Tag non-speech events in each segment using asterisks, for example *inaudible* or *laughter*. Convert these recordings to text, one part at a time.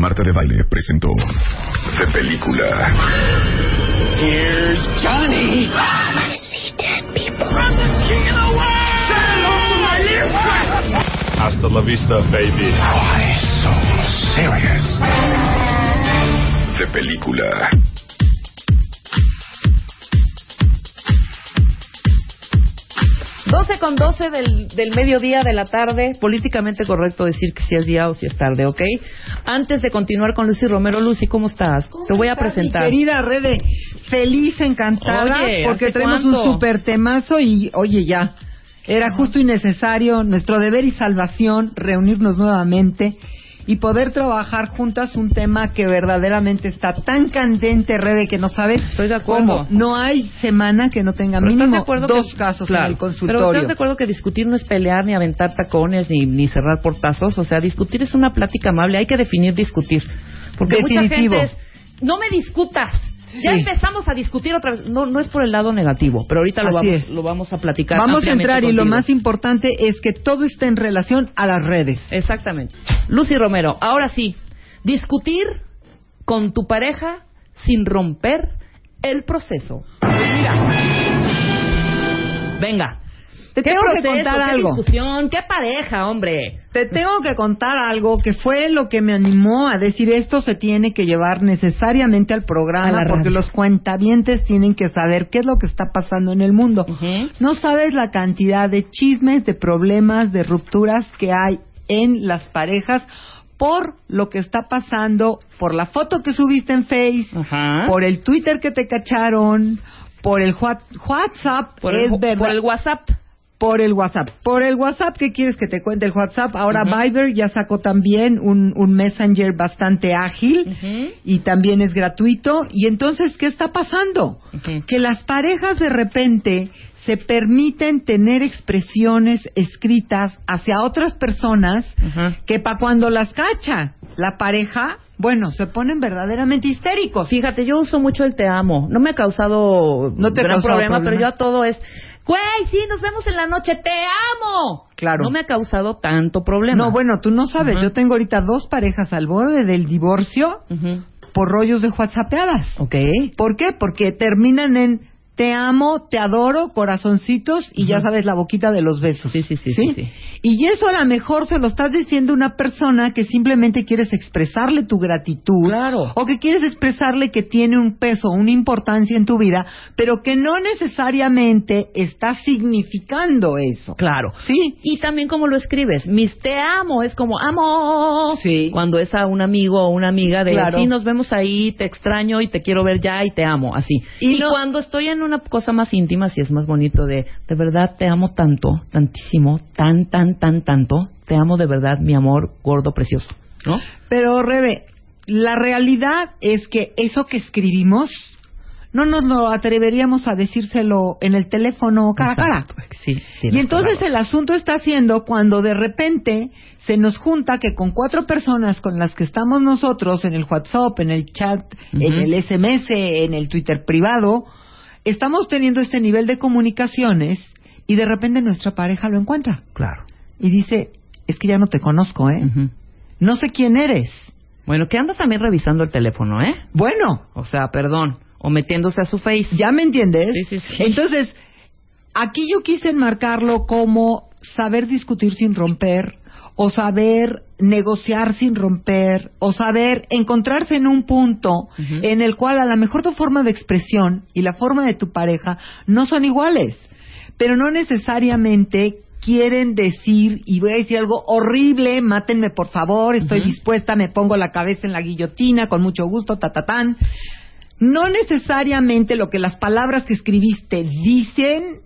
Marta de Baile presentó de película. Here's Johnny. I see dead people. I'm the king of the world. Say hello to my little friend. Hasta la vista, baby. Why so serious? De película. Con doce del, del mediodía de la tarde. Políticamente correcto decir que si es día o si es tarde, ¿ok? Antes de continuar con Lucy Romero, Lucy, ¿cómo estás? Te voy a presentar. Mi querida Rebe, feliz, encantada, Oye, porque ¿hace tenemos cuánto? un super temazo y, oye, ya, era justo y necesario, nuestro deber y salvación, reunirnos nuevamente y poder trabajar juntas un tema que verdaderamente está tan candente, Rebe, que no sabes Estoy de acuerdo. cómo. No hay semana que no tenga Pero ¿estás de mínimo acuerdo dos que- casos claro, en el Pero consultorio. ¿estás de acuerdo que discutir no es pelear, ni aventar tacones, ni, ni cerrar portazos? O sea, discutir es una plática amable. Hay que definir discutir. Porque Definitivo. mucha gente es, no me discutas. Ya empezamos a discutir otra vez. No, no es por el lado negativo, pero ahorita lo vamos, lo vamos a platicar. Vamos a entrar y lo más importante es que todo está en relación a las redes. Exactamente. Lucy Romero, ahora sí, discutir con tu pareja sin romper el proceso. Venga. Te ¿Qué tengo que contar ¿Qué algo. discusión? ¿Qué pareja, hombre? Te tengo que contar algo que fue lo que me animó a decir esto se tiene que llevar necesariamente al programa porque radio. los cuentavientes tienen que saber qué es lo que está pasando en el mundo. Ujú. No sabes la cantidad de chismes, de problemas, de rupturas que hay en las parejas por lo que está pasando, por la foto que subiste en Face, Ajá. por el Twitter que te cacharon, por el Wha- WhatsApp, Por es verdad. por el WhatsApp. Por el WhatsApp. Por el WhatsApp, ¿qué quieres que te cuente el WhatsApp? Ahora. Viber ya sacó también un, un Messenger bastante ágil y también es gratuito. Y entonces, ¿qué está pasando? Que las parejas de repente se permiten tener expresiones escritas hacia otras personas que para cuando las cacha la pareja, bueno, se ponen verdaderamente histéricos. Fíjate, yo uso mucho el te amo. No me ha causado No te gran causado problema, problema. pero yo a todo es, güey, sí, nos vemos en la noche, te amo. Claro. No me ha causado tanto problema. No, bueno, tú no sabes. Yo tengo ahorita dos parejas al borde del divorcio por rollos de WhatsAppeadas. Ok. ¿Por qué? Porque terminan en te amo, te adoro, corazoncitos y ya sabes la boquita de los besos. Sí, sí, sí, sí, sí. Y eso a lo mejor se lo estás diciendo a una persona que simplemente quieres expresarle tu gratitud. Claro. O que quieres expresarle que tiene un peso, una importancia en tu vida, pero que no necesariamente está significando eso. Claro. Sí. Y también como lo escribes, mis te amo, es como amo. Sí. Cuando es a un amigo o una amiga de, Claro. sí, nos vemos ahí, te extraño y te quiero ver ya y te amo, así. Y Y, no- cuando estoy en una cosa más íntima, sí es más bonito de, de verdad te amo tanto, tantísimo, tan, tan, tan, tanto, te amo de verdad, mi amor gordo, precioso. ¿No? Pero, Rebe, la realidad es que eso que escribimos no nos lo atreveríamos a decírselo en el teléfono cara a cara. Sí. Y entonces el asunto está haciendo cuando de repente se nos junta que con cuatro personas con las que estamos nosotros en el WhatsApp, en el chat, en el SMS, en el Twitter privado, estamos teniendo este nivel de comunicaciones y de repente nuestra pareja lo encuentra. Claro. y dice, es que ya no te conozco, ¿eh? No sé quién eres. Bueno, que anda también revisando el teléfono, ¿eh? Bueno, O sea, perdón. O metiéndose a su face. ¿Ya me entiendes? Sí, sí, sí. Entonces, aquí yo quise enmarcarlo como saber discutir sin romper, o saber negociar sin romper, o saber encontrarse en un punto en el cual a lo mejor tu forma de expresión y la forma de tu pareja no son iguales, pero no necesariamente quieren decir, y voy a decir algo horrible, mátenme por favor, estoy dispuesta, me pongo la cabeza en la guillotina, con mucho gusto, ta, ta, tan. No necesariamente lo que las palabras que escribiste dicen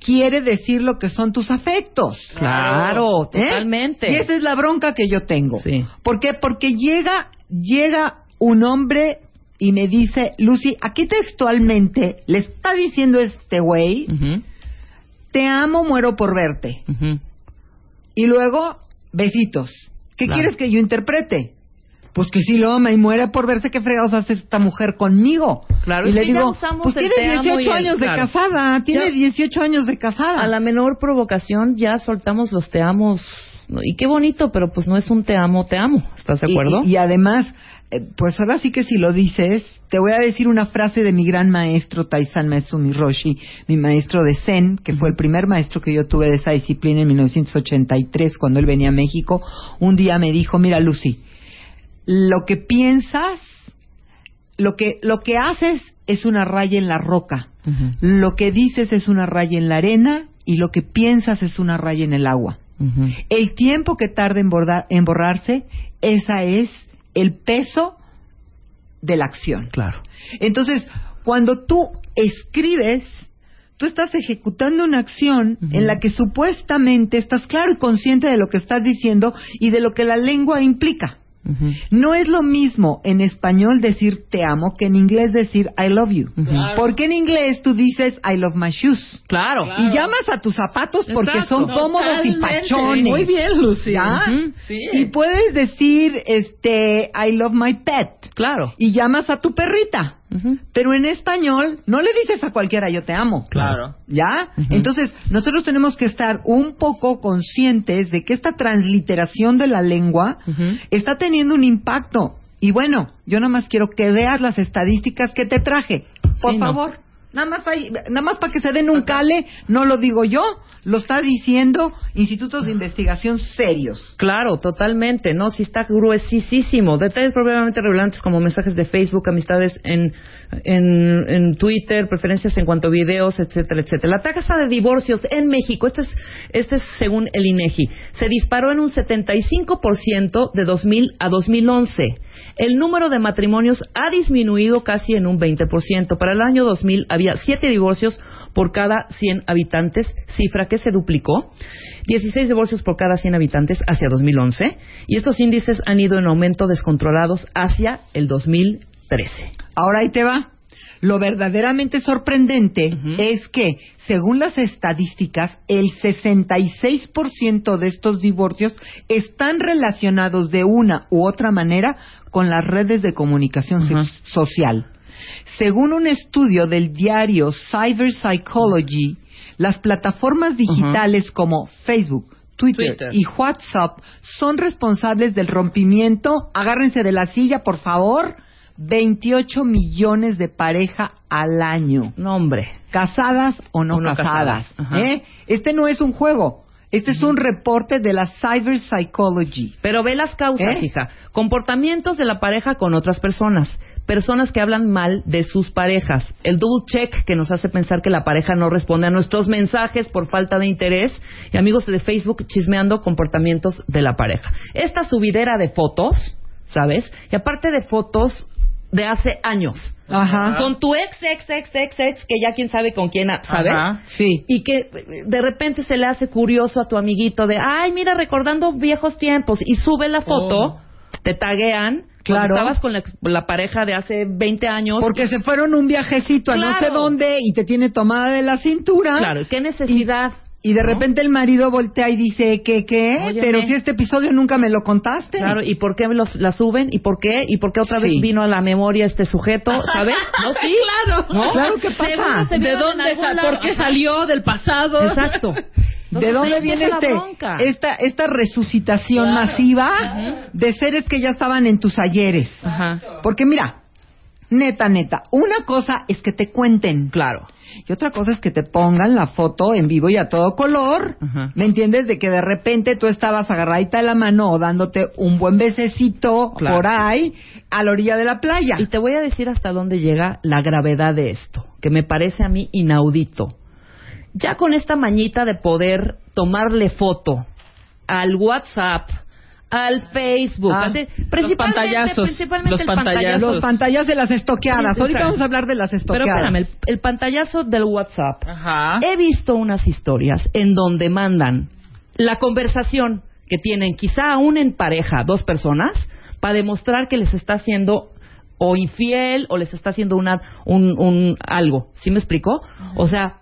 quiere decir lo que son tus afectos. Claro, ¿Eh? totalmente. Y esa es la bronca que yo tengo. Sí. ¿Por qué? Porque llega, llega un hombre y me dice, Lucy, aquí textualmente le está diciendo este güey, te amo, muero por verte. Y luego, besitos. ¿Qué Claro. quieres que yo interprete? Pues que si lo ama y muere por verse, ¿qué fregados hace esta mujer conmigo? Claro, y le digo, pues el tiene te amo 18 y el- años de casada, tiene Ya- 18 años de casada. A la menor provocación ya soltamos los te amos y qué bonito, pero pues no es un te amo, te amo. ¿Estás de acuerdo? Y, y además, eh, pues ahora sí que si lo dices, te voy a decir una frase de mi gran maestro Taisan Matsumi Roshi, mi maestro de Zen, que fue el primer maestro que yo tuve de esa disciplina en 1983 cuando él venía a México. Un día me dijo, mira Lucy, lo que piensas, lo que, lo que haces es una raya en la roca. Lo que dices es una raya en la arena y lo que piensas es una raya en el agua. El tiempo que tarda en, borda- en borrarse, esa es el peso de la acción. Claro. Entonces, cuando tú escribes, tú estás ejecutando una acción en la que supuestamente estás claro y consciente de lo que estás diciendo y de lo que la lengua implica. No es lo mismo en español decir te amo que en inglés decir I love you. Porque en inglés tú dices I love my shoes. Claro. Y llamas a tus zapatos porque Exacto. son cómodos y pachones. Muy bien. Ujú. Sí. Y puedes decir, este, I love my pet. Claro. Y llamas a tu perrita. Pero en español no le dices a cualquiera yo te amo. Claro. ¿Ya? Entonces, nosotros tenemos que estar un poco conscientes de que esta transliteración de la lengua está teniendo un impacto. Y bueno, yo nada más quiero que veas las estadísticas que te traje. Por Sí, no. Nada más, hay- nada más para que se den un cale, no lo digo yo, lo está diciendo institutos de investigación serios. Claro, totalmente, ¿no? Sí está gruesísimo. Detalles probablemente relevantes como mensajes de Facebook, amistades en, en, en Twitter, preferencias en cuanto a videos, etcétera, etcétera. La tasa de divorcios en México, este es, este es según el INEGI, se disparó en un 75% de 2000 a 2011. El número de matrimonios ha disminuido casi en un 20%. Para el año 2000 había 7 divorcios por cada 100 habitantes, cifra que se duplicó. 16 divorcios por cada 100 habitantes hacia 2011. Y estos índices han ido en aumento descontrolados hacia el 2013. Ahora ahí te va. Lo verdaderamente sorprendente es que, según las estadísticas, el 66% de estos divorcios están relacionados de una u otra manera con las redes de comunicación social. Según un estudio del diario Cyber Psychology, las plataformas digitales como Facebook, Twitter, Twitter. y WhatsApp son responsables del rompimiento, agárrense de la silla, por favor, 28 millones de pareja al año, No, hombre. casadas o no, O no casadas. casadas. ¿eh? Este no es un juego, este es un reporte de la Cyber Psychology. Pero ve las causas, ¿Eh? hija. Comportamientos de la pareja con otras personas. Personas que hablan mal de sus parejas. El double check que nos hace pensar que la pareja no responde a nuestros mensajes por falta de interés. Y amigos de Facebook chismeando comportamientos de la pareja. Esta subidera de fotos, ¿sabes? Y aparte de fotos de hace años. Ajá. Con tu ex, ex, ex, ex, ex, que ya quién sabe con quién, ¿sabes? Ajá. Sí. y que de repente se le hace curioso a tu amiguito de, ay, mira, recordando viejos tiempos, y sube la foto, Oh. te taguean, Claro. estabas con la, pareja de hace 20 años. Porque se fueron un viajecito a no sé dónde y te tiene tomada de la cintura. Claro, ¿qué necesidad? Y de ¿no? repente el marido voltea y dice, ¿qué, qué? Óyeme. Pero si este episodio nunca me lo contaste. Claro, ¿y por qué los, la suben? ¿Y por qué? ¿Y por qué otra Sí. vez vino a la memoria este sujeto? *laughs* ¿Sabes? ¿No? Sí. Claro. ¿No? Claro, ¿qué pasa? Se ¿De dónde sa-. ¿Por qué salió del pasado? Exacto. ¿De dónde viene este, esta, esta resucitación Claro. masiva de seres que ya estaban en tus ayeres? Ajá. Porque mira, neta, neta, una cosa es que te cuenten. Claro. Y otra cosa es que te pongan la foto en vivo y a todo color. Ajá. ¿Me entiendes? De que de repente tú estabas agarradita de la mano o dándote un buen besecito Claro. por ahí a la orilla de la playa. Y te voy a decir hasta dónde llega la gravedad de esto, que me parece a mí inaudito. Ya con esta mañita de poder tomarle foto al WhatsApp, al Facebook, Ah, ante- los principalmente, pantallazos, principalmente los el pantallazos. Los pantallazos de las estoqueadas. Sí, Ahorita vamos a hablar de las Pero estoqueadas. espérame, el, el pantallazo del WhatsApp. Ajá. He visto unas historias en donde mandan la conversación que tienen, quizá aún en pareja, dos personas, para demostrar que les está haciendo o infiel o les está haciendo una, un, un algo. ¿Sí me explico? O sea,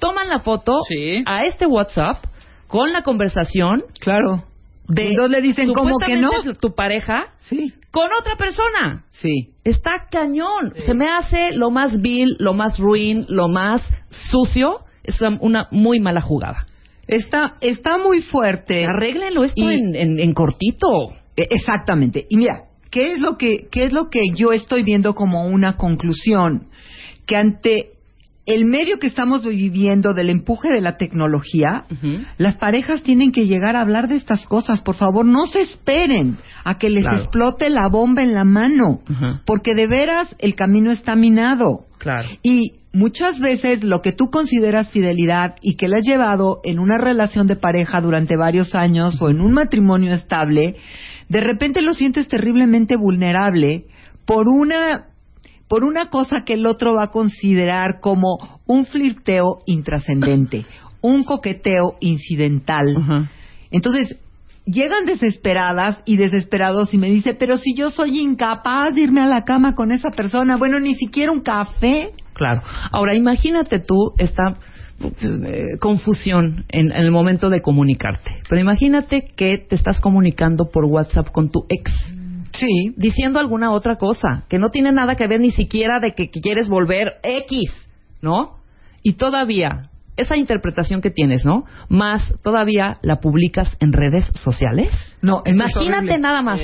toman la foto Sí. a este WhatsApp con la conversación Claro. De dos le dicen, ¿cómo que no? tu pareja Sí. con otra persona. Sí. Está cañón. Se me hace lo más vil, lo más ruin, lo más sucio. Es una muy mala jugada. Está, está muy fuerte. Arréglenlo esto Y- en, en- en cortito. Eh, Exactamente. Y mira, ¿qué es lo que qué es lo que yo estoy viendo como una conclusión? Que ante el medio que estamos viviendo del empuje de la tecnología, las parejas tienen que llegar a hablar de estas cosas. Por favor, no se esperen a que les Claro. explote la bomba en la mano, porque de veras el camino está minado. Claro. Y muchas veces lo que tú consideras fidelidad y que le has llevado en una relación de pareja durante varios años o en un matrimonio estable, de repente lo sientes terriblemente vulnerable por una por una cosa que el otro va a considerar como un flirteo intrascendente, *coughs* un coqueteo incidental. Entonces, llegan desesperadas y desesperados y me dice, pero si yo soy incapaz de irme a la cama con esa persona, bueno, ni siquiera un café. Claro. Ahora, imagínate tú esta eh, confusión en, en el momento de comunicarte. Pero imagínate que te estás comunicando por WhatsApp con tu ex, Sí. diciendo alguna otra cosa, que no tiene nada que ver ni siquiera de que, quieres volver X, ¿no? Y todavía, esa interpretación que tienes, ¿no? Más todavía la publicas en redes sociales. No, Imagínate nada más.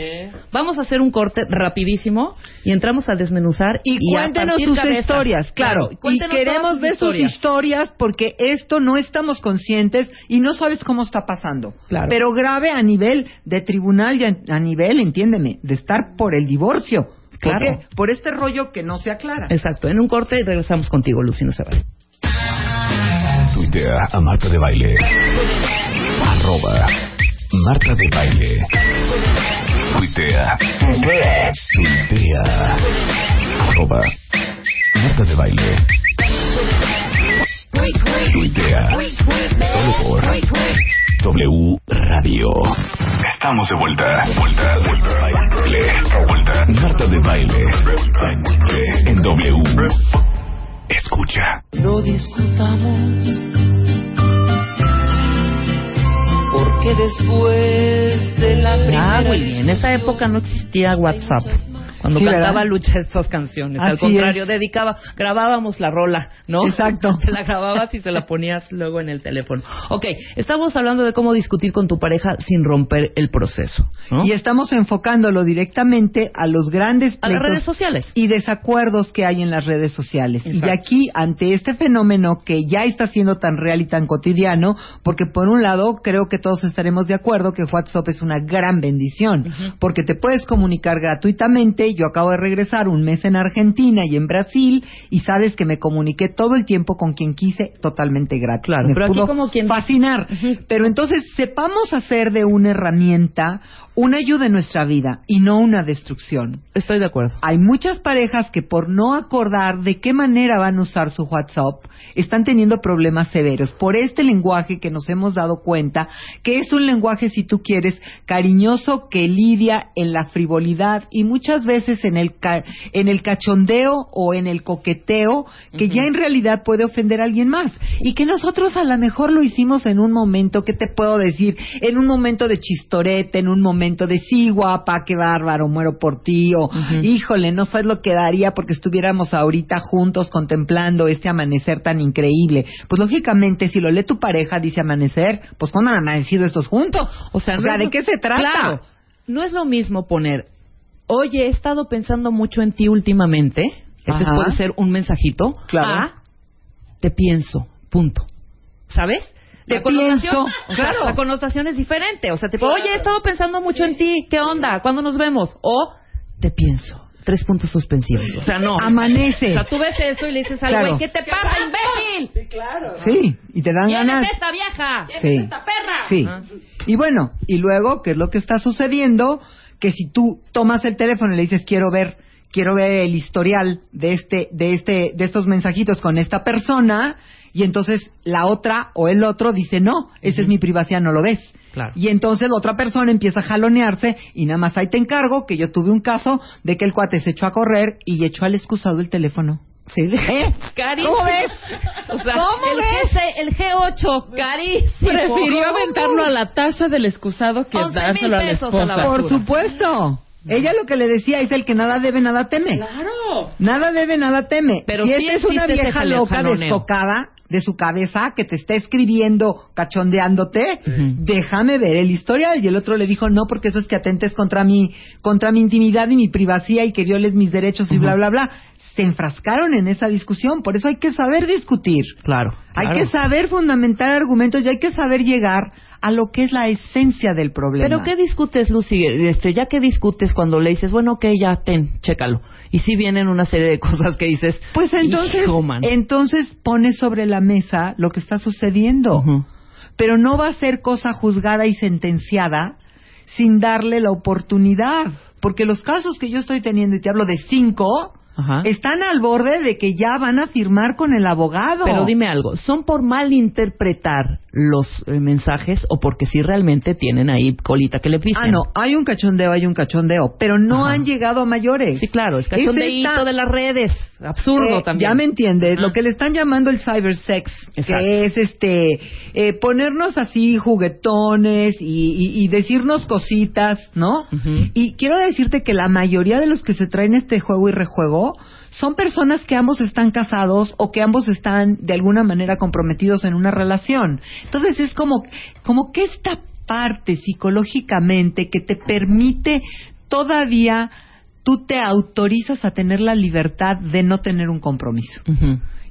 Vamos a hacer un corte rapidísimo y entramos a desmenuzar Y, a cuéntenos sus cabeza. historias, claro. y Y, queremos sus ver historias. sus historias porque esto no estamos conscientes y no sabes cómo está pasando. Claro. Pero grave a nivel de tribunal y a, nivel, entiéndeme, de estar por el divorcio. ¿Por Claro. qué? Por este rollo que no se aclara. Exacto, en un corte y regresamos contigo, Lucy, no se vaya. Tuitea a Marta de Baile. Arroba Marta de Baile. Tuitea. Tuitea. Arroba Marta de Baile. Tuitea. Solo por W Radio. Estamos de vuelta. Vuelta, vuelta. Baile. Vuelta. Marta de Baile. En W. Escucha. No discutamos, porque después de la primera Ah, Willy, en esa época no existía WhatsApp. Cuando Sí, ¿verdad? cantaba Lucha estas canciones. Al contrario, es. dedicaba, grabábamos la rola, ¿no? Exacto. *laughs* Te la grababas y se la ponías luego en el teléfono. Ok, estamos hablando de cómo discutir con tu pareja sin romper el proceso, ¿no? Y estamos enfocándolo directamente a los grandes A las redes sociales. y desacuerdos que hay en las redes sociales. Exacto. Y aquí, ante este fenómeno que ya está siendo tan real y tan cotidiano, porque por un lado creo que todos estaremos de acuerdo que WhatsApp es una gran bendición, porque te puedes comunicar gratuitamente. Yo acabo de regresar un mes en Argentina y en Brasil y sabes que me comuniqué todo el tiempo con quien quise totalmente gratis. Claro, me pero aquí pudo como quien- fascinar. Pero entonces sepamos hacer de una herramienta una ayuda en nuestra vida y no una destrucción. Estoy de acuerdo. Hay muchas parejas que por no acordar de qué manera van a usar su WhatsApp están teniendo problemas severos por este lenguaje que nos hemos dado cuenta que es un lenguaje, si tú quieres, cariñoso que lidia en la frivolidad y muchas veces en el, ca- en el cachondeo o en el coqueteo que ya en realidad puede ofender a alguien más y que nosotros a lo mejor lo hicimos en un momento, ¿qué te puedo decir? En un momento de chistorete, en un momento de sí, guapa, qué bárbaro, muero por ti o híjole, no sabes lo que daría porque estuviéramos ahorita juntos contemplando este amanecer tan increíble. Pues lógicamente, si lo lee tu pareja, dice amanecer, pues ¿cuándo han amanecido estos juntos? O sea, ¿de qué se trata? Claro, no es lo mismo poner, oye, he estado pensando mucho en ti últimamente. Ese puede ser un mensajito. Claro. A, te pienso, punto. ¿Sabes? Te La connotación- pienso, o sea, claro. la connotación es diferente. O sea, tipo, oye, he estado pensando mucho en ti. ¿Qué onda? ¿Cuándo nos vemos? O, te pienso. Tres puntos suspensivos. O sea, no. Amanece. O sea, tú ves eso y le dices al Claro. güey, ¿qué te pasa, imbécil? Sí, y te dan ¿Quién ganas. es esta vieja? Sí. esta perra? Sí. Ah. Y bueno, y luego, ¿qué es lo que está sucediendo? Que si tú tomas el teléfono y le dices, quiero ver, quiero ver el historial de este, de este, de estos mensajitos con esta persona, y entonces la otra o el otro dice, no, esa es mi privacidad, no lo ves. Claro. Y entonces la otra persona empieza a jalonearse y nada más ahí te encargo que yo tuve un caso de que el cuate se echó a correr y echó al excusado el teléfono. Sí. ¿Eh? *laughs* Carísimo. ¿Cómo ves? O sea, ¿Cómo el, ves? G6, el G8, carísimo. Prefirió ¿Cómo? aventarlo a la taza del excusado que 11,000 dárselo a la pesos a la esposa. Por supuesto. Ella lo que le decía es el que nada debe, nada teme. Claro. Nada debe, nada teme. Pero si esta es una vieja loca desfocada, de su cabeza que te está escribiendo, cachondeándote, déjame ver el historial. Y el otro le dijo, no, porque eso es que atentes contra mi, contra mi intimidad y mi privacidad y que violes mis derechos y bla, bla, bla. Se enfrascaron en esa discusión, por eso hay que saber discutir. Claro. Hay claro. que saber fundamentar argumentos y hay que saber llegar a lo que es la esencia del problema. Pero ¿qué discutes, Lucy? Este, ya que discutes cuando le dices, bueno, ok, ya, ten, chécalo. Y si vienen una serie de *laughs* cosas que dices, Pues entonces, entonces pone sobre la mesa lo que está sucediendo. Pero no va a ser cosa juzgada y sentenciada sin darle la oportunidad. Porque los casos que yo estoy teniendo, y te hablo de cinco, Ajá. están al borde de que ya van a firmar con el abogado. Pero dime algo, ¿son por malinterpretar los eh, mensajes o porque sí realmente tienen ahí colita que le pisen? Ah, no, hay un cachondeo, hay un cachondeo, pero no Ajá. han llegado a mayores. Sí, claro, es cachondeíto de las redes. Absurdo Eh, también. Ya me entiendes, Ajá. lo que le están llamando el cybersex, Exacto. que es este eh, ponernos así juguetones y, y- y decirnos cositas, ¿no? Ujú. Y quiero decirte que la mayoría de los que se traen este juego y rejuego son personas que ambos están casados o que ambos están de alguna manera comprometidos en una relación. Entonces es como, como que esta parte psicológicamente que te permite todavía tú te autorizas a tener la libertad de no tener un compromiso.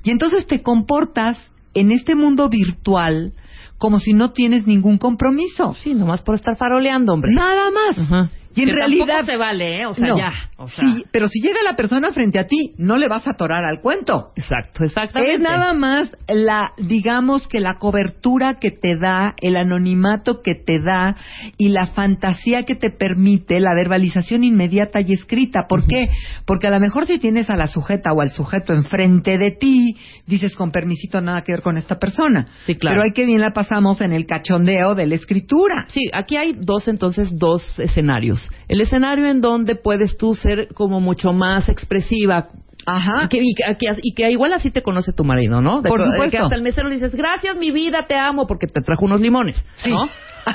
Y entonces te comportas en este mundo virtual como si no tienes ningún compromiso. Sí, nomás por estar faroleando, hombre. Nada más. Y en Que realidad tampoco se vale, ¿eh? O sea, no. ya. O sea, Sí, pero si llega la persona frente a ti, no le vas a atorar al cuento. Exacto, exactamente. Es nada más la, digamos que la cobertura que te da, el anonimato que te da y la fantasía que te permite la verbalización inmediata y escrita. ¿Por qué? Porque a lo mejor si tienes a la sujeta o al sujeto enfrente de ti, dices con permisito nada que ver con esta persona. Sí, claro. Pero hay que bien la pasamos en el cachondeo de la escritura. Sí, aquí hay dos, entonces, dos escenarios. El escenario en donde puedes tú ser como mucho más expresiva. Ajá. Y que, y, que, y que igual así te conoce tu marido, ¿no? De Por supuesto. Que hasta el mesero le dices, gracias mi vida, te amo, porque te trajo unos limones. Sí. ¿no? *laughs*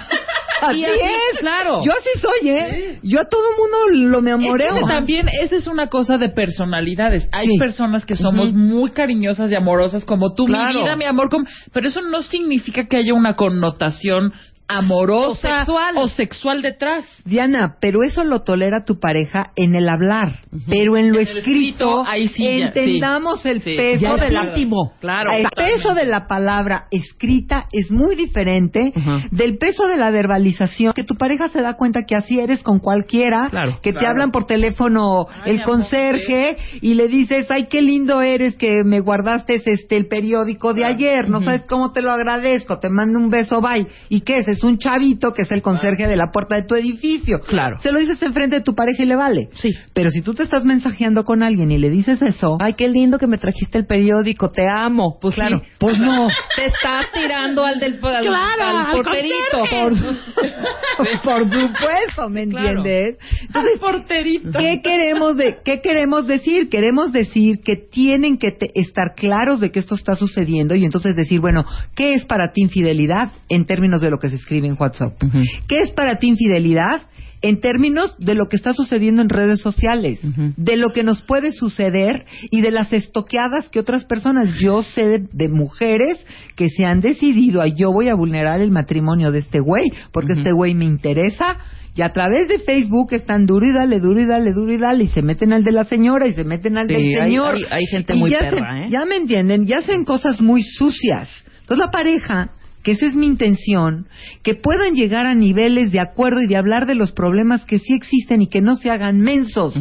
Así es. claro. Yo así soy, ¿eh? Yo a todo mundo lo me Es amoreo. que también esa es una cosa de personalidades. Hay Sí. personas que somos muy cariñosas y amorosas como tú, Claro. mi vida, mi amor, como- pero eso no significa que haya una connotación amorosa O sexual. o sexual detrás. Diana, pero eso lo tolera tu pareja en el hablar, pero en lo En escrito, escrito, ahí sí ya, entendamos el Sí. peso Ya de es la íntimo, claro, el peso de la palabra escrita es muy diferente del peso de la verbalización que tu pareja se da cuenta que así eres con cualquiera, Claro, que te hablan por teléfono Ay, el conserje y le dices, "Ay, qué lindo eres que me guardaste este el periódico de ayer, no sabes cómo te lo agradezco, te mando un beso, bye." ¿Y qué es? Es un chavito que es el conserje de la puerta de tu edificio. Claro. Se lo dices enfrente de tu pareja y le vale. Sí. Pero si tú te estás mensajeando con alguien y le dices eso, Ay, qué lindo que me trajiste el periódico, te amo. Pues Claro. sí. Pues no. *laughs* Te estás tirando al del al, Claro, al al porterito. Por, *laughs* por supuesto, ¿me Claro. entiendes? Entonces, porterito. ¿qué queremos, de, ¿qué queremos decir? Queremos decir que tienen que te- estar claros de que esto está sucediendo y entonces decir, bueno, ¿qué es para ti infidelidad en términos de lo que se escribe en WhatsApp? ¿Qué es para ti infidelidad? En términos de lo que está sucediendo en redes sociales, de lo que nos puede suceder y de las estoqueadas que otras personas, yo sé de, de mujeres que se han decidido a yo voy a vulnerar el matrimonio de este güey, porque este güey me interesa, y a través de Facebook están duro y dale, duro y dale, duro y dale, y se meten al de la señora y se meten al Sí, del señor. hay- hay gente Y muy ya perra, ¿eh? Ya me entienden, ya hacen cosas muy sucias. Entonces la pareja que esa es mi intención, que puedan llegar a niveles de acuerdo y de hablar de los problemas que sí existen y que no se hagan mensos,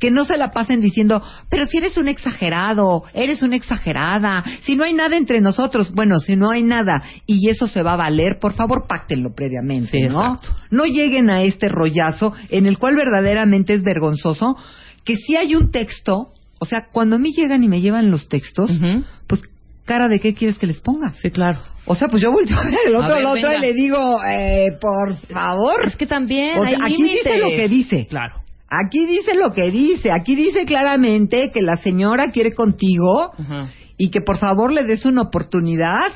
que no se la pasen diciendo, pero si eres un exagerado, eres una exagerada, si no hay nada entre nosotros, bueno, si no hay nada y eso se va a valer, por favor, páctenlo previamente, Sí, ¿no? exacto. No lleguen a este rollazo en el cual verdaderamente es vergonzoso que si hay un texto, o sea, cuando a mí llegan y me llevan los textos, pues cara de qué quieres que les ponga. Sí, claro. O sea, pues yo volteo *laughs* a ver el otro ver, al otro venga. y le digo, eh, por favor. Es que también O sea, hay aquí dice lo que dice. Claro. Aquí dice lo que dice. Aquí dice claramente que la señora quiere contigo y que por favor le des una oportunidad,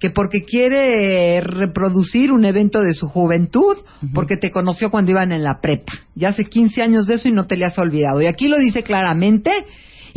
que porque quiere reproducir un evento de su juventud, porque te conoció cuando iban en la prepa. Ya hace 15 años de eso y no te le has olvidado. Y aquí lo dice claramente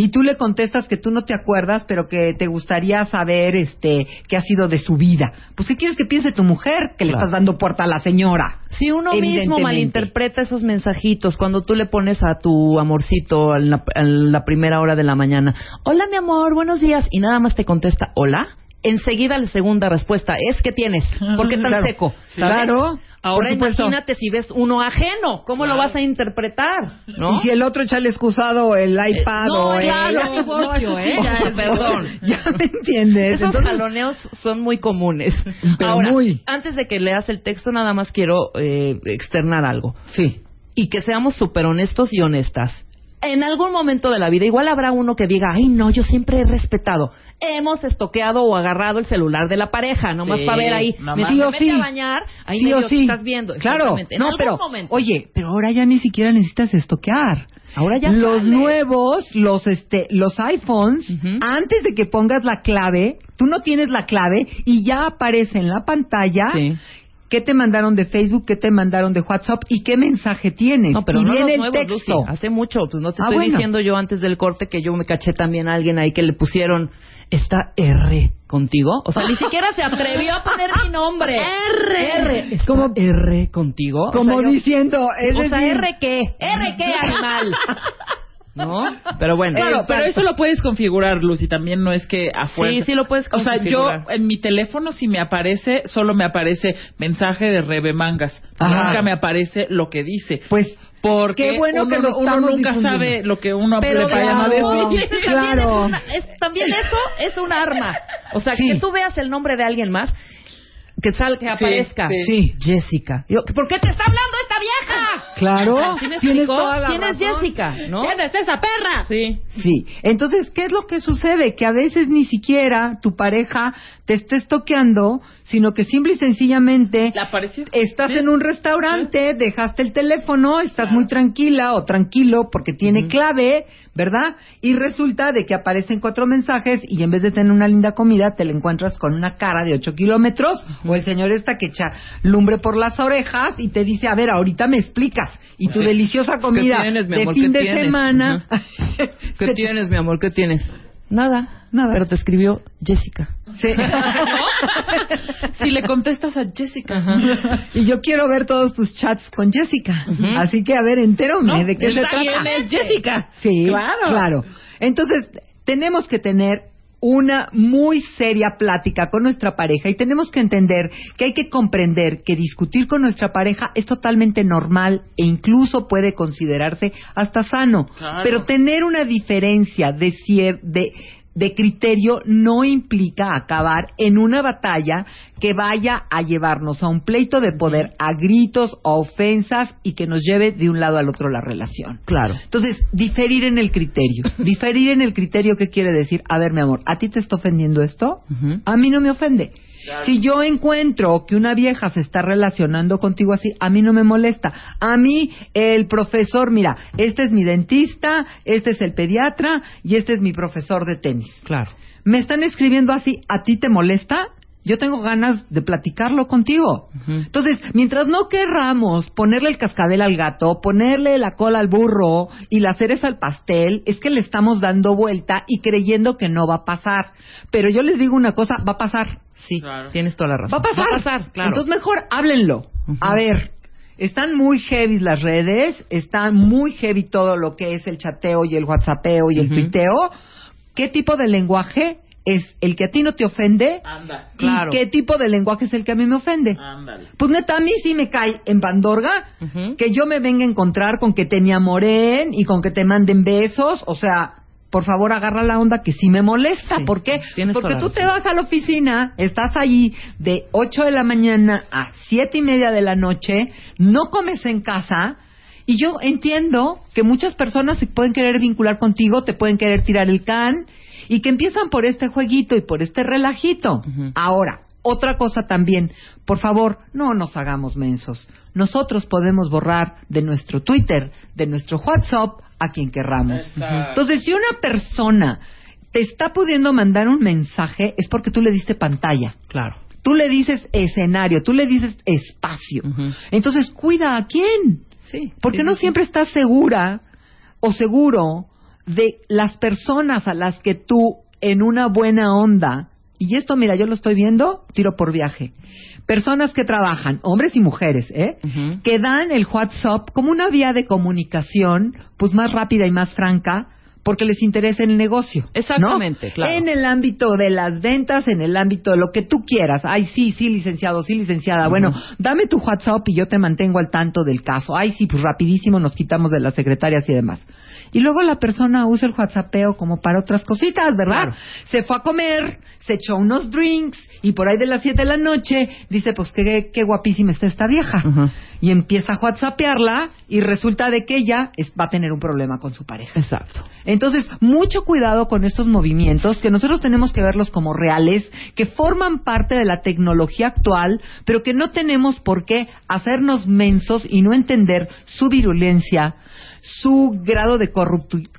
y tú le contestas que tú no te acuerdas, pero que te gustaría saber este qué ha sido de su vida. Pues ¿qué quieres que piense tu mujer? Que le Claro. estás dando puerta a la señora. Si uno mismo malinterpreta esos mensajitos cuando tú le pones a tu amorcito a la, a la primera hora de la mañana, hola mi amor, buenos días, y nada más te contesta, hola, enseguida la segunda respuesta es, ¿qué tienes? ¿Por qué tan Claro. seco? Claro. Ahora imagínate si ves uno ajeno, ¿cómo lo vas a interpretar? ¿no? Y si el otro echa el excusado el iPad no, o el... divorcio, *laughs* No, ¿eh? Ya, perdón. *laughs* Ya me entiendes. Esos Entonces, jaloneos son muy comunes. *laughs* Pero Ahora, muy. antes de que leas el texto, nada más quiero eh, externar algo. Sí. Y que seamos súper honestos y honestas. En algún momento de la vida, igual habrá uno que diga, ay, no, yo siempre he respetado. Hemos estoqueado o agarrado el celular de la pareja, nomás Sí, para ver ahí. Me Sí o sí. a bañar, ahí sí medio o sí. estás viendo. Claro. Exactamente. En No, algún pero, momento. oye, pero ahora ya ni siquiera necesitas estoquear. Ahora ya los sale. nuevos, los este, los iPhones, antes de que pongas la clave, tú no tienes la clave y ya aparece en la pantalla Sí. Qué te mandaron de Facebook, qué te mandaron de WhatsApp y qué mensaje tienes. No, pero y no viene los el nuevos, texto. Lucy. Hace mucho, pues no te Ah, estoy bueno. diciendo yo antes del corte que yo me caché también a alguien ahí que le pusieron ¿Está R contigo? O sea, ni *laughs* siquiera se atrevió a poner mi nombre. R. R. ¿Está Como- R contigo? O Como sea, yo- diciendo, es o sea, decir, ¿R qué? ¿R qué, *laughs* animal? ¿No? Pero bueno. Claro, pero eso lo puedes configurar, Lucy. También no es que a fuerza. Sí, sí lo puedes O sea, yo configurar. en mi teléfono si me aparece, solo me aparece mensaje de Rebe Mangas. Ajá. Nunca me aparece lo que dice. pues Porque Qué bueno uno, que lo uno nunca sabe lo que uno Pero le vayan a claro. También Claro. es una- es- también eso es un arma. O sea, Sí. que tú veas el nombre de alguien más, que sal, que aparezca. sí. sí, Jessica. Yo, ¿Por qué te está hablando? Claro, ¿Sí me tienes toda la ¿Quién es razón. Jessica? ¿No? ¿Quién es esa perra? Sí. Sí, entonces, ¿qué es lo que sucede? Que a veces ni siquiera tu pareja te está estoqueando, sino que simple y sencillamente estás Sí. en un restaurante, dejaste el teléfono, estás muy tranquila o tranquilo porque tiene clave, ¿verdad? Y resulta de que aparecen cuatro mensajes y en vez de tener una linda comida, te la encuentras con una cara de ocho kilómetros o el señor está que echa lumbre por las orejas y te dice, a ver, ahorita me explicas. Y tu Sí. deliciosa comida ¿Qué tienes, de amor? fin ¿Qué de tienes? semana. *laughs* ¿Qué se- tienes, mi amor? ¿Qué tienes? Nada. Nada. Pero te escribió Jessica. Sí. *laughs* *laughs* Si le contestas a Jessica. y yo quiero ver todos tus chats con Jessica. Así que, a ver, entérame No, de qué se está trata. es Jessica. Sí, Claro. claro. Entonces, tenemos que tener una muy seria plática con nuestra pareja y tenemos que entender que hay que comprender que discutir con nuestra pareja es totalmente normal e incluso puede considerarse hasta sano. Claro. Pero tener una diferencia de, cier- de, de criterio no implica acabar en una batalla que vaya a llevarnos a un pleito de poder, a gritos, a ofensas y que nos lleve de un lado al otro la relación. Claro. Entonces, diferir en el criterio. *laughs* diferir en el criterio, ¿qué quiere decir? A ver, mi amor, ¿a ti te está ofendiendo esto? A mí no me ofende. Si yo encuentro que una vieja se está relacionando contigo así, a mí no me molesta. A mí, el profesor, mira, este es mi dentista, este es el pediatra y este es mi profesor de tenis. Claro. Me están escribiendo así, ¿a ti te molesta? Yo tengo ganas de platicarlo contigo. Entonces, mientras no querramos ponerle el cascabel al gato, ponerle la cola al burro y la cereza al pastel, es que le estamos dando vuelta y creyendo que no va a pasar. Pero yo les digo una cosa, va a pasar. Sí, Claro. tienes toda la razón. Va a pasar. Va a pasar, claro. Entonces, mejor háblenlo. A ver, están muy heavy las redes, están muy heavy todo lo que es el chateo y el whatsappeo y el tuiteo. ¿Qué tipo de lenguaje es el que a ti no te ofende? Anda. Claro. ¿Y qué tipo de lenguaje es el que a mí me ofende? Ándale. Pues neta, a mí sí me cae en Pandorga Ujú. que yo me venga a encontrar con que te me amoren y con que te manden besos. O sea, por favor, agarra la onda que sí me molesta. Sí, ¿Por qué? tienes Porque tú te vas a la oficina, estás allí de 8 de la mañana a siete y media de la noche, no comes en casa. Y yo entiendo que muchas personas se pueden querer vincular contigo, te pueden querer tirar el can y que empiezan por este jueguito y por este relajito. Ahora, otra cosa también, por favor, no nos hagamos mensos. Nosotros podemos borrar de nuestro Twitter, de nuestro WhatsApp, a quien querramos. Entonces, si una persona te está pudiendo mandar un mensaje, es porque tú le diste pantalla. Claro. Tú le dices escenario, tú le dices espacio. Entonces, cuida a quién. Sí. Porque sí, no sí. siempre estás segura o seguro de las personas a las que tú, en una buena onda, y esto, mira, yo lo estoy viendo, tiro por viaje. Personas que trabajan, hombres y mujeres, ¿eh? Que dan el WhatsApp como una vía de comunicación, pues más rápida y más franca, porque les interesa el negocio. ¿no? Exactamente, claro. En el ámbito de las ventas, en el ámbito de lo que tú quieras. Ay, sí, sí, licenciado, sí, licenciada. Bueno, dame tu WhatsApp y yo te mantengo al tanto del caso. Ay, sí, pues rapidísimo nos quitamos de las secretarias y demás. Y luego la persona usa el WhatsAppeo como para otras cositas, ¿verdad? Claro. Se fue a comer, se echó unos drinks y por ahí de las 7 de la noche dice, pues qué, qué guapísima está esta vieja. Ujú. Y empieza a WhatsAppearla y resulta de que ella es- va a tener un problema con su pareja. Exacto. Entonces, mucho cuidado con estos movimientos que nosotros tenemos que verlos como reales, que forman parte de la tecnología actual, pero que no tenemos por qué hacernos mensos y no entender su virulencia, su grado de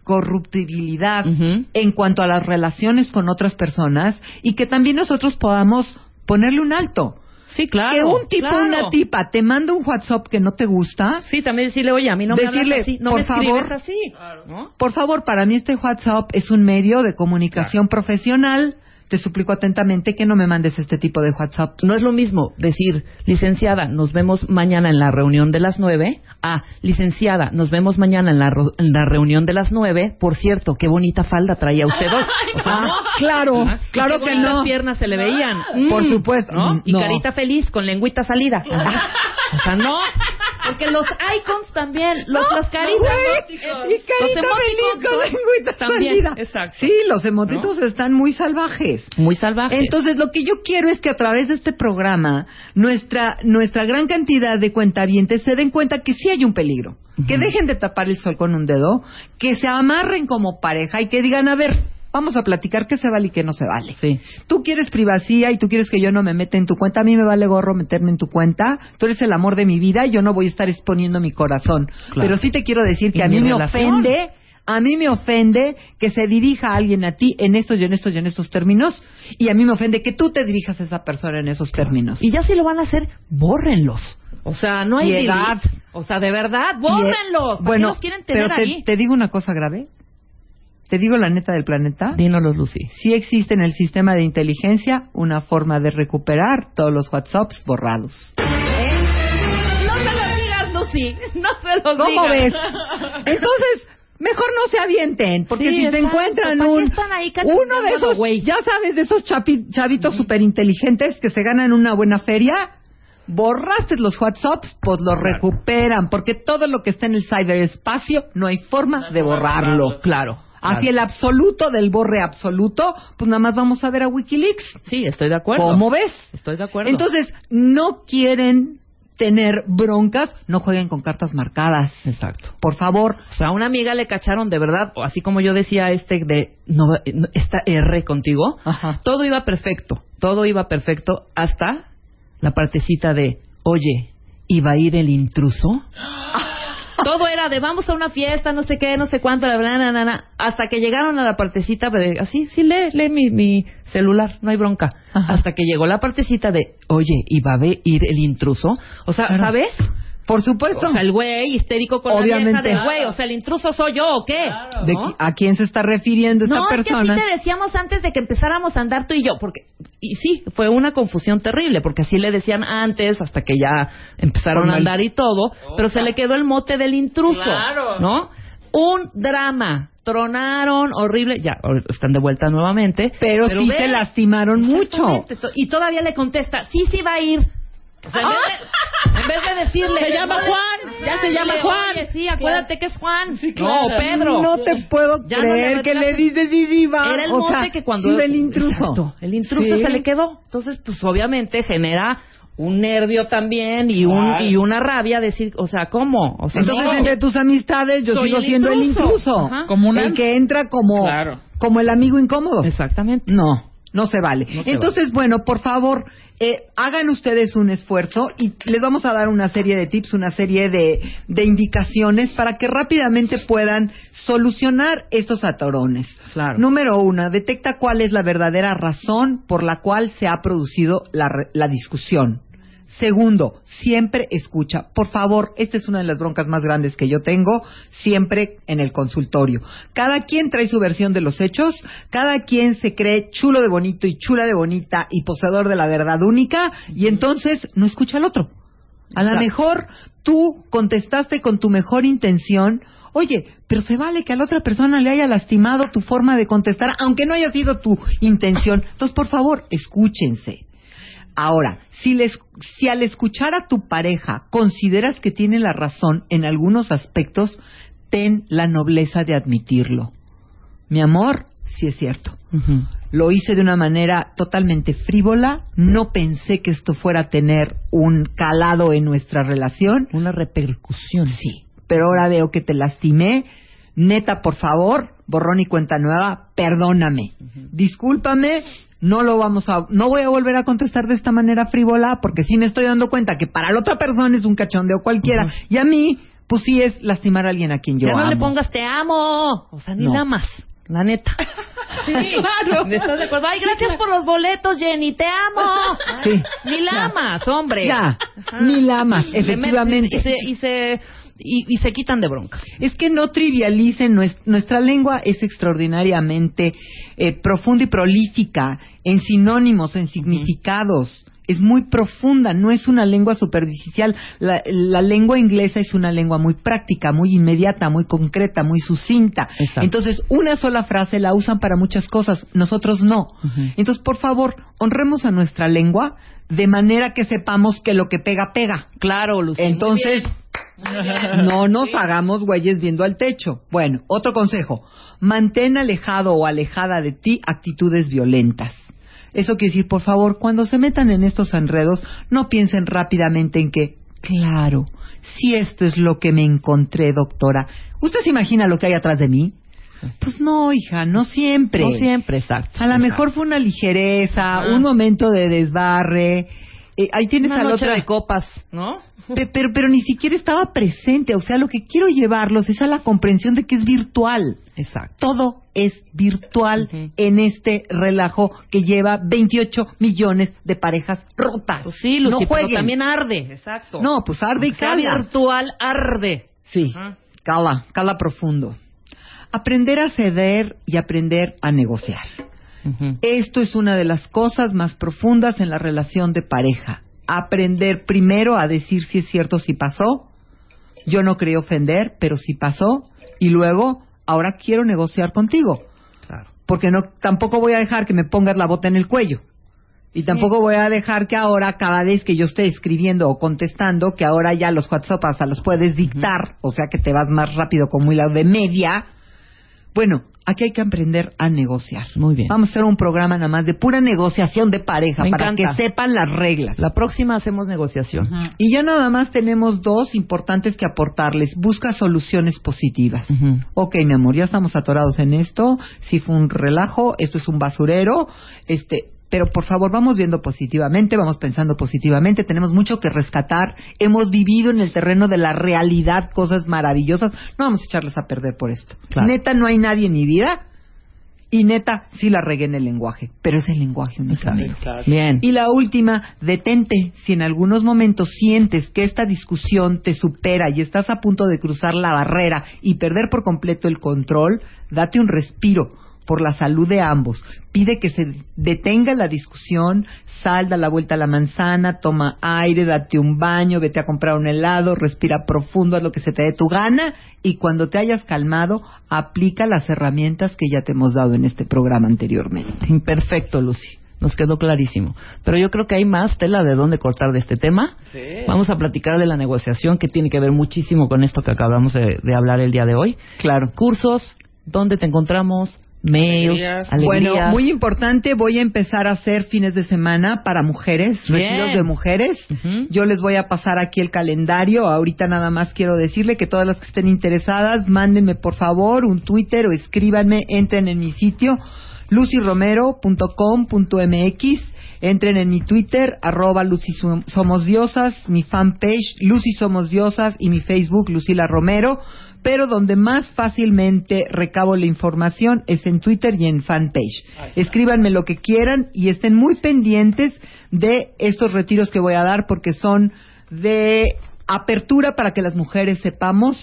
corruptibilidad en cuanto a las relaciones con otras personas y que también nosotros podamos ponerle un alto. Sí, claro. que un tipo claro. una tipa te manda un WhatsApp que no te gusta, Sí, también decirle, oye, a mí no me Decirle, así, no por me favor. así. ¿no? Por favor, para mí este WhatsApp es un medio de comunicación profesional. Te suplico atentamente que no me mandes este tipo de WhatsApp. No es lo mismo decir, licenciada, nos vemos mañana en la reunión de las nueve. Ah, licenciada, nos vemos mañana en la, ro- en la reunión de las nueve. Por cierto, qué bonita falda traía usted hoy. *laughs* O sea, Ah, claro, ¿ah? Claro qué que no. piernas se le veían. Por Mm, supuesto. ¿no? Mm, Y no. carita feliz con lengüita salida. *laughs* o sea, no. Porque los icons también, los, las caritas. Güey, ¿no? y carita Los con lengüita también, salida. exacto. Sí, los emotitos están muy salvajes. Muy salvajes. Entonces, lo que yo quiero es que a través de este programa, nuestra, nuestra gran cantidad de cuentavientes se den cuenta que sí hay un peligro. Que dejen de tapar el sol con un dedo, que se amarren como pareja y que digan, a ver, vamos a platicar qué se vale y qué no se vale. Sí. Tú quieres privacidad y tú quieres que yo no me meta en tu cuenta. A mí me vale gorro meterme en tu cuenta. Tú eres el amor de mi vida y yo no voy a estar exponiendo mi corazón. Claro. Pero sí te quiero decir que a mí me relación. ofende, a mí me ofende que se dirija a alguien a ti en estos y en estos y en estos términos. Y a mí me ofende que tú te dirijas a esa persona en esos términos. Y ya si lo van a hacer, bórrenlos. O sea, no hay delete. O sea, de verdad, bórrenlos. ¿Para Bueno, qué los quieren tener pero te, ahí? te digo una cosa grave. Te digo la neta del planeta. Dínolos, Lucy. Sí existe en el sistema de inteligencia una forma de recuperar todos los WhatsApps borrados. No se los digas, Lucy. No se los ¿Cómo digas. ves? *laughs* Entonces, mejor no se avienten, porque Sí, si se exacto. encuentran ¿Para qué un, están ahí uno de esos, ya sabes, de esos chapi- chavitos súper inteligentes que se ganan una buena feria, borraste los WhatsApps, pues los recuperan, porque todo lo que está en el ciberespacio no hay forma de borrarlo. Claro. Así el absoluto del borre absoluto, pues nada más vamos a ver a Wikileaks. Sí, estoy de acuerdo. ¿Cómo ves? Estoy de acuerdo. Entonces, no quieren tener broncas, no jueguen con cartas marcadas. Exacto. Por favor, O sea, a una amiga le cacharon de verdad, o así como yo decía este de no, no, esta R contigo, Ajá. todo iba perfecto, todo iba perfecto hasta la partecita de, oye, ¿iba a ir el intruso? *laughs* todo era de vamos a una fiesta, no sé qué, no sé cuánto, la verdad, na, na, na, hasta que llegaron a la partecita de, así, sí, lee, lee mi, mi celular, no hay bronca. Ajá. Hasta que llegó la partecita de, oye, ¿iba a ir el intruso? O sea, Claro. ¿sabes? Por supuesto. O sea, el güey histérico con la vieja de güey, o sea, el intruso soy yo o qué? ¿De ¿No? qui- ¿A quién se está refiriendo esta No, es que persona? así te decíamos antes de que empezáramos a andar tú y yo, porque y sí, fue una confusión terrible, porque así le decían antes hasta que ya empezaron a andar y todo, pero se le quedó el mote del intruso, Claro. ¿no? Un drama, tronaron, horrible, ya están de vuelta nuevamente, Pero, sí ve, se lastimaron mucho. Y todavía le contesta, sí, sí va a ir. O sea, en, vez de, *laughs* en vez de decirle, Se llama Juan, ya se llama Juan. Oye, sí, acuérdate que es Juan. claro. No, Pedro. No te puedo Ya no creer le que le dices viva. Era el o mote sea, que cuando... sí, del intruso. Exacto, el intruso Sí. se le quedó. Entonces, pues obviamente genera un nervio también y un Claro. y una rabia decir, o sea, ¿cómo? O sea, Entonces, no. entre tus amistades, yo Soy sigo el siendo el intruso. intruso. Ajá. Como una- El que entra como, Claro. como el amigo incómodo. Exactamente. No, no se vale. No se Entonces, bueno, por favor, eh, hagan ustedes un esfuerzo y les vamos a dar una serie de tips, una serie de, de indicaciones para que rápidamente puedan solucionar estos atorones. Claro. Número uno, detecta cuál es la verdadera razón por la cual se ha producido la, la discusión. Segundo, siempre escucha. Por favor, esta es una de las broncas más grandes que yo tengo, siempre en el consultorio. Cada quien trae su versión de los hechos, cada quien se cree chulo de bonito y chula de bonita y poseedor de la verdad única, y entonces no escucha al otro. A lo mejor tú contestaste con tu mejor intención, oye, pero se vale que a la otra persona le haya lastimado tu forma de contestar, aunque no haya sido tu intención. Entonces, por favor, escúchense. Ahora, si, les, si al escuchar a tu pareja consideras que tiene la razón en algunos aspectos, ten la nobleza de admitirlo. Mi amor, sí es cierto. Lo hice de una manera totalmente frívola, no pensé que esto fuera a tener un calado en nuestra relación. Una repercusión. Sí, pero ahora veo que te lastimé. Neta, por favor, borrón y cuenta nueva, perdóname. Discúlpame, no lo vamos a no voy a volver a contestar de esta manera frívola porque sí me estoy dando cuenta que para la otra persona es un cachondeo cualquiera y a mí pues sí es lastimar a alguien a quien yo ya no le pongas te amo. O sea, ni No. la más. La neta. *laughs* Sí, claro. ¿Estás de acuerdo? Ay, gracias por los boletos, Jenny. Te amo. Sí. Ni la amas, hombre. Ya, Ajá. ni la amas, efectivamente. Y se, y se, y, y se quitan de bronca. Es que no trivialicen, nues- nuestra lengua es extraordinariamente eh, profunda y prolífica en sinónimos, en significados. Es muy profunda, no es una lengua superficial. La, la lengua inglesa es una lengua muy práctica, muy inmediata, muy concreta, muy sucinta. Exacto. Entonces, una sola frase la usan para muchas cosas, nosotros no. Entonces, por favor, honremos a nuestra lengua de manera que sepamos que lo que pega, pega. Claro, Lucía. Entonces, *laughs* no nos hagamos güeyes viendo al techo. Bueno, otro consejo. Mantén alejado o alejada de ti actitudes violentas. Eso quiere decir, por favor, cuando se metan en estos enredos, no piensen rápidamente en que, claro, si esto es lo que me encontré, doctora. ¿Usted se imagina lo que hay atrás de mí? Pues no, hija, no siempre. No siempre, exacto. A lo mejor fue una ligereza, Ajá. un momento de desbarre. Eh, ahí tienes Una al noche otro de copas, ¿no? Pe- pero, pero ni siquiera estaba presente. O sea, lo que quiero llevarlos es a la comprensión de que es virtual. Exacto. Todo es virtual Ujú. en este relajo que lleva 28 millones de parejas rotas. Pues sí, Lucy, no pero jueguen. también arde. Exacto. No, pues arde y sea cala. virtual, arde. Sí, Ajá. cala, cala profundo. Aprender a ceder y aprender a negociar. Esto es una de las cosas más profundas en la relación de pareja. Aprender primero a decir si es cierto si pasó. Yo no quería ofender, pero si pasó. Y luego, ahora quiero negociar contigo. Claro. Porque no, tampoco voy a dejar que me pongas la bota en el cuello. Y tampoco voy a dejar que ahora, cada vez que yo esté escribiendo o contestando, que ahora ya los WhatsApp hasta los puedes dictar, o sea que te vas más rápido como hilo de media. Bueno, aquí hay que aprender a negociar. Muy bien. Vamos a hacer un programa nada más de pura negociación de pareja Me para encanta. que sepan las reglas. La próxima hacemos negociación. Y ya nada más tenemos dos importantes que aportarles. Busca soluciones positivas. Ujú. Ok, mi amor, ya estamos atorados en esto. Si fue un relajo, esto es un basurero. Este, pero por favor, vamos viendo positivamente, vamos pensando positivamente. Tenemos mucho que rescatar. Hemos vivido en el terreno de la realidad cosas maravillosas. No vamos a echarles a perder por esto. Claro. Neta, no hay nadie en mi vida. Y neta, sí la regué en el lenguaje. Pero es el lenguaje únicamente. Bien. Y la última, detente. Si en algunos momentos sientes que esta discusión te supera y estás a punto de cruzar la barrera y perder por completo el control, date un respiro por la salud de ambos. Pide que se detenga la discusión, sal, da la vuelta a la manzana, toma aire, date un baño, vete a comprar un helado, respira profundo, haz lo que se te dé tu gana y cuando te hayas calmado, aplica las herramientas que ya te hemos dado en este programa anteriormente. Perfecto, Lucy. Nos quedó clarísimo. Pero yo creo que hay más tela de dónde cortar de este tema. Vamos a platicar de la negociación que tiene que ver muchísimo con esto que acabamos de, de hablar el día de hoy. Claro. Cursos, ¿dónde te encontramos? Mail, Alegrías. alegrías. Bueno, muy importante, voy a empezar a hacer fines de semana para mujeres, Bien. retiros de mujeres. Yo les voy a pasar aquí el calendario. Ahorita nada más quiero decirle que todas las que estén interesadas, mándenme por favor un Twitter o escríbanme, entren en mi sitio lucyromero.com.mx Entren en mi Twitter, arroba Lucy Som- Somos Diosas, mi fanpage, Lucy Somos Diosas y mi Facebook, Lucila Romero. Pero donde más fácilmente recabo la información es en Twitter y en fanpage. Escríbanme lo que quieran y estén muy pendientes de estos retiros que voy a dar porque son de apertura para que las mujeres sepamos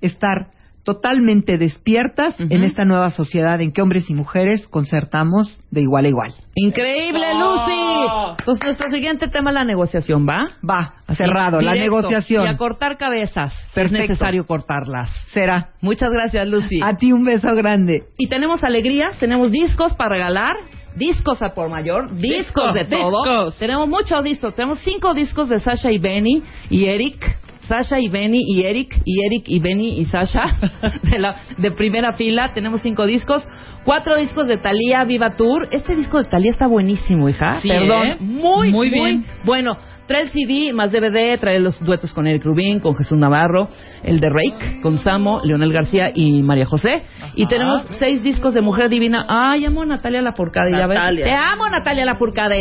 estar totalmente despiertas en esta nueva sociedad en que hombres y mujeres concertamos de igual a igual. Increíble, Lucy. Pues nuestro siguiente tema es la negociación, ¿va? Va, cerrado, la negociación. Y a cortar cabezas. Perfecto. Es necesario cortarlas. Será. Muchas gracias, Lucy. A ti un beso grande. Y tenemos alegrías, tenemos discos para regalar, discos a por mayor, discos Discos, de todo. discos. Tenemos muchos discos, tenemos cinco discos de Sasha y Benny y Eric. Sasha y Benny y Eric y Eric y Benny y Sasha *laughs* de, la, de primera fila. Tenemos cinco discos, cuatro discos de Thalía Viva Tour. Este disco de Thalía está buenísimo, hija. Sí, Perdón, ¿eh? muy, muy Muy bien. bueno. Trae el CD más DVD, trae los duetos con Eric Rubín, con Jesús Navarro, el de Rake, con Samo, Leonel García y María José. Y tenemos seis discos de Mujer Divina. Ay, amo a Natalia Lafourcade. ya ves. Te amo, Natalia Lafourcade.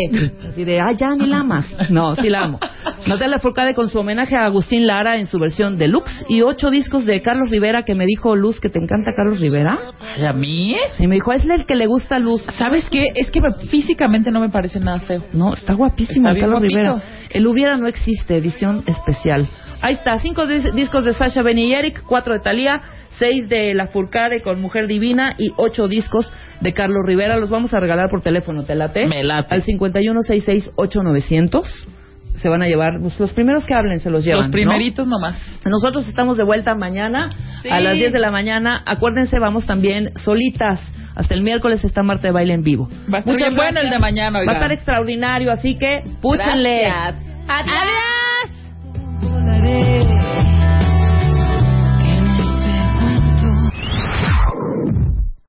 Así de, ay, ya ni la amas. No, sí la amo. *laughs* Natalia Lafourcade con su homenaje a Agustín Lara en su versión deluxe. Y ocho discos de Carlos Rivera, que me dijo Luz que te encanta Carlos Rivera. ¿A mí? Y me dijo, es el que le gusta a Luz. ¿Sabes qué? Es que físicamente no me parece nada feo. No, está guapísimo Está Carlos guapito. Rivera. El hubiera no existe, edición especial. Ahí está, cinco dis- discos de Sasha Benny y Eric, cuatro de Thalía, seis de La Furcade con Mujer Divina y ocho discos de Carlos Rivera. Los vamos a regalar por teléfono, ¿te late? Me late. Al 51668900. Se van a llevar, pues, los primeros que hablen se los llevan. Los ¿no? primeritos nomás. Nosotros estamos de vuelta mañana Sí. a las 10 de la mañana. Acuérdense, vamos también solitas. Hasta el miércoles está Marta de Baile en vivo. Va a estar bien bueno el de mañana, Va a estar extraordinario, así que púchenle. Gracias. Adiós.